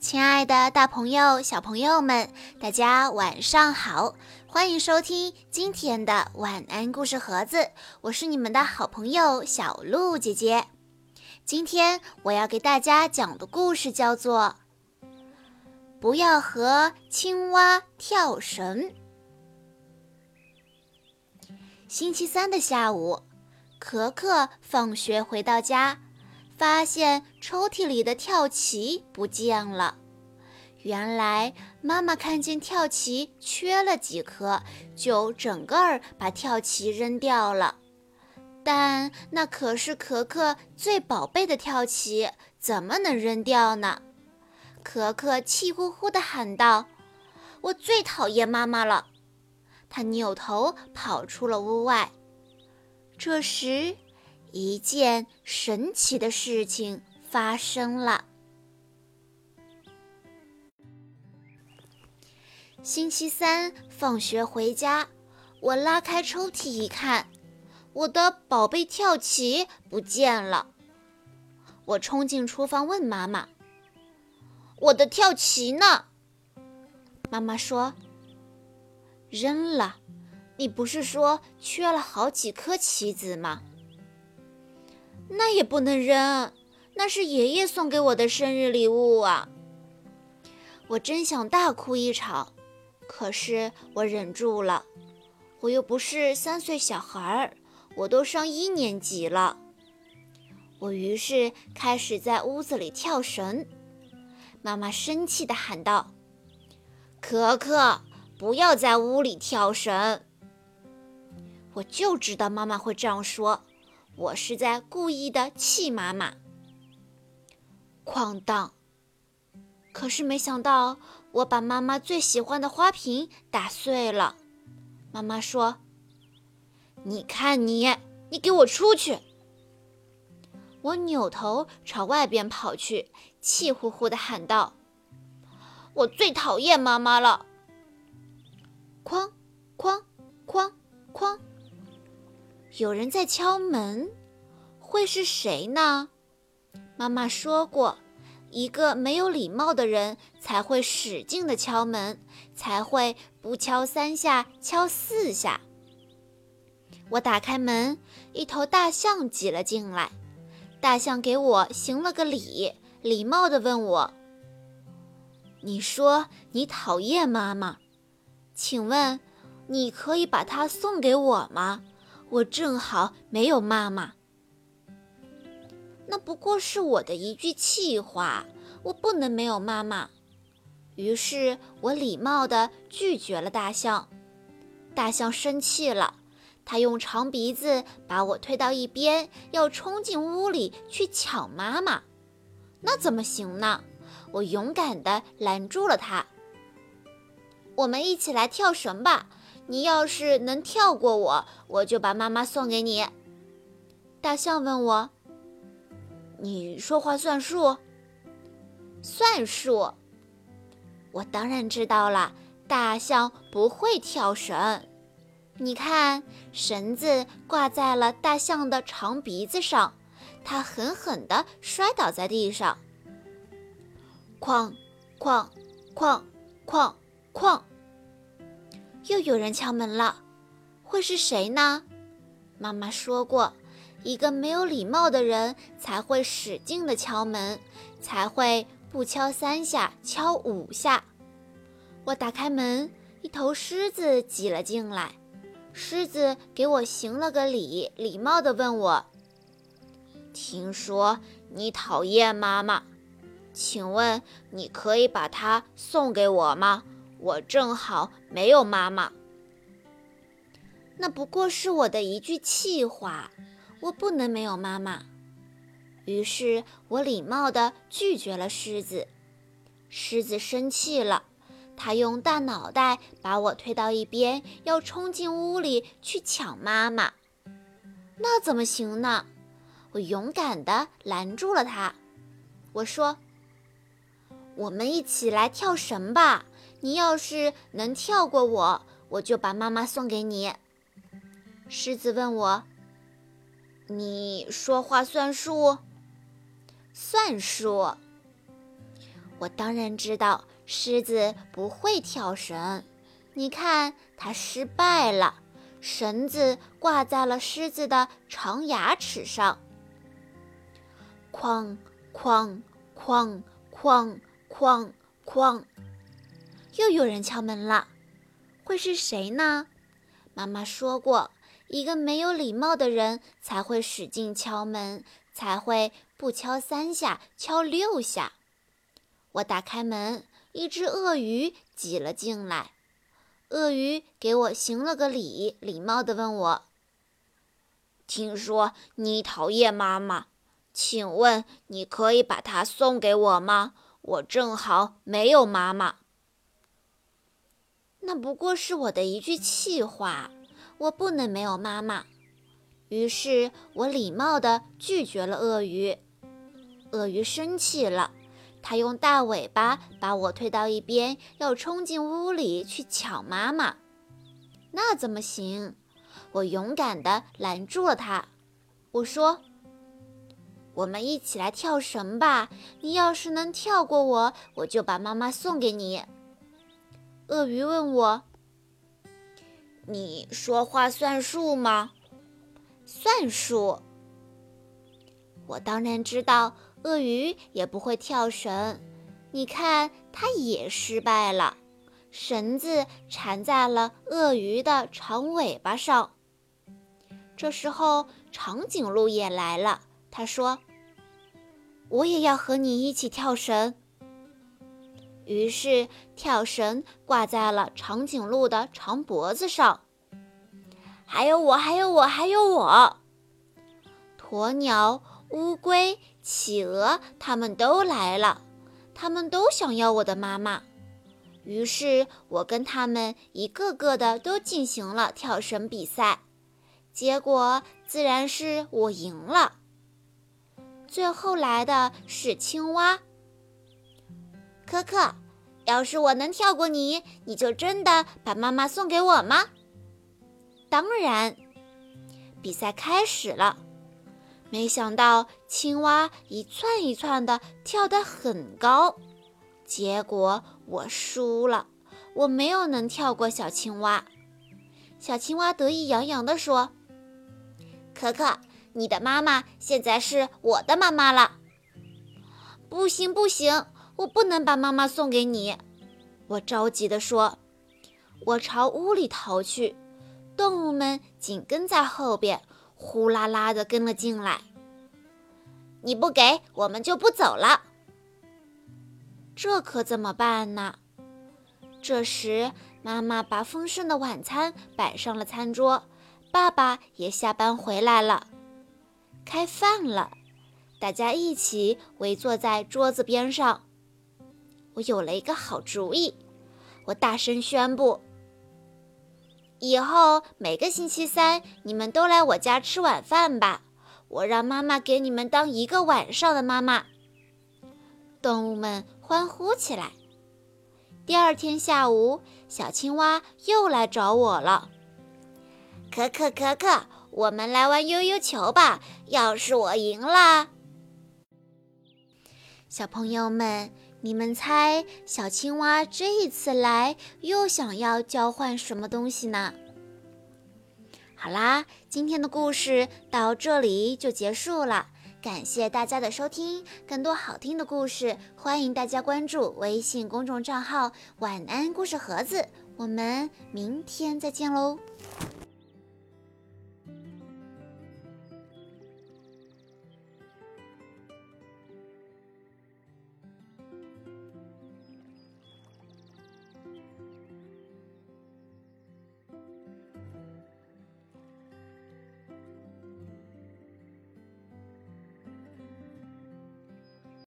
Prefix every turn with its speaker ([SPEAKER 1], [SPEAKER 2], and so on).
[SPEAKER 1] 亲爱的，大朋友、小朋友们，大家晚上好！欢迎收听今天的晚安故事盒子，我是你们的好朋友小鹿姐姐。今天我要给大家讲的故事叫做《不要和青蛙跳绳》。星期三的下午，可可放学回到家。发现抽屉里的跳棋不见了。原来妈妈看见跳棋缺了几颗，就整个儿把跳棋扔掉了。但那可是可可最宝贝的跳棋，怎么能扔掉呢？可可气呼呼地喊道：“我最讨厌妈妈了！”他扭头跑出了屋外。这时。一件神奇的事情发生了。星期三放学回家，我拉开抽屉一看，我的宝贝跳棋不见了。我冲进厨房问妈妈：“我的跳棋呢？”妈妈说：“扔了。你不是说缺了好几颗棋子吗？”那也不能扔，那是爷爷送给我的生日礼物啊！我真想大哭一场，可是我忍住了。我又不是三岁小孩儿，我都上一年级了。我于是开始在屋子里跳绳。妈妈生气地喊道：“可可，不要在屋里跳绳！”我就知道妈妈会这样说。我是在故意的气妈妈。哐当！可是没想到，我把妈妈最喜欢的花瓶打碎了。妈妈说：“你看你，你给我出去！”我扭头朝外边跑去，气呼呼地喊道：“我最讨厌妈妈了！”哐哐哐哐。有人在敲门，会是谁呢？妈妈说过，一个没有礼貌的人才会使劲的敲门，才会不敲三下敲四下。我打开门，一头大象挤了进来。大象给我行了个礼，礼貌地问我：“你说你讨厌妈妈，请问你可以把它送给我吗？”我正好没有妈妈，那不过是我的一句气话，我不能没有妈妈。于是我礼貌地拒绝了大象。大象生气了，它用长鼻子把我推到一边，要冲进屋里去抢妈妈。那怎么行呢？我勇敢地拦住了它。我们一起来跳绳吧。你要是能跳过我，我就把妈妈送给你。大象问我：“你说话算数？”算数。我当然知道了，大象不会跳绳。你看，绳子挂在了大象的长鼻子上，它狠狠地摔倒在地上。哐哐哐哐哐。又有人敲门了，会是谁呢？妈妈说过，一个没有礼貌的人才会使劲的敲门，才会不敲三下敲五下。我打开门，一头狮子挤了进来。狮子给我行了个礼，礼貌地问我：“听说你讨厌妈妈，请问你可以把它送给我吗？”我正好没有妈妈，那不过是我的一句气话，我不能没有妈妈。于是我礼貌地拒绝了狮子。狮子生气了，它用大脑袋把我推到一边，要冲进屋里去抢妈妈。那怎么行呢？我勇敢地拦住了它。我说：“我们一起来跳绳吧。”你要是能跳过我，我就把妈妈送给你。狮子问我：“你说话算数？”算数。我当然知道狮子不会跳绳。你看，它失败了，绳子挂在了狮子的长牙齿上。哐哐哐哐哐哐，又有人敲门了，会是谁呢？妈妈说过，一个没有礼貌的人才会使劲敲门，才会不敲三下，敲六下。我打开门，一只鳄鱼挤了进来。鳄鱼给我行了个礼，礼貌地问我：“听说你讨厌妈妈，请问你可以把它送给我吗？我正好没有妈妈。”那不过是我的一句气话，我不能没有妈妈。于是我礼貌地拒绝了鳄鱼。鳄鱼生气了。它用大尾巴把我推到一边，要冲进屋里去抢妈妈。那怎么行？我勇敢地拦住了它。我说：“我们一起来跳绳吧！你要是能跳过我，我就把妈妈送给你。”鳄鱼问我：“你说话算数吗？”“算数。”我当然知道。鳄鱼也不会跳绳，你看它也失败了。绳子缠在了鳄鱼的长尾巴上。这时候，长颈鹿也来了。他说：“我也要和你一起跳绳。”于是，跳绳挂在了长颈鹿的长脖子上。还有我，还有我，还有我。鸵鸟。乌龟、企鹅，他们都来了，他们都想要我的妈妈。于是我跟他们一个个的都进行了跳绳比赛，结果自然是我赢了。最后来的是青蛙。可可，要是我能跳过你，你就真的把妈妈送给我吗？当然。比赛开始了。没想到青蛙一窜一窜的跳得很高，结果我输了，我没有能跳过小青蛙。小青蛙得意洋洋地说：“可可，你的妈妈现在是我的妈妈了。”不行不行，我不能把妈妈送给你！我着急地说。我朝屋里逃去，动物们紧跟在后边。呼啦啦的跟了进来，你不给我们就不走了。这可怎么办呢？这时，妈妈把丰盛的晚餐摆上了餐桌，爸爸也下班回来了，开饭了。大家一起围坐在桌子边上。我有了一个好主意，我大声宣布。以后每个星期三，你们都来我家吃晚饭吧。我让妈妈给你们当一个晚上的妈妈。动物们欢呼起来。第二天下午，小青蛙又来找我了。可可可可，我们来玩悠悠球吧。要是我赢了，小朋友们，你们猜小青蛙这一次来又想要交换什么东西呢？好啦，今天的故事到这里就结束了，感谢大家的收听。更多好听的故事，欢迎大家关注微信公众账号“晚安故事盒子”。我们明天再见喽。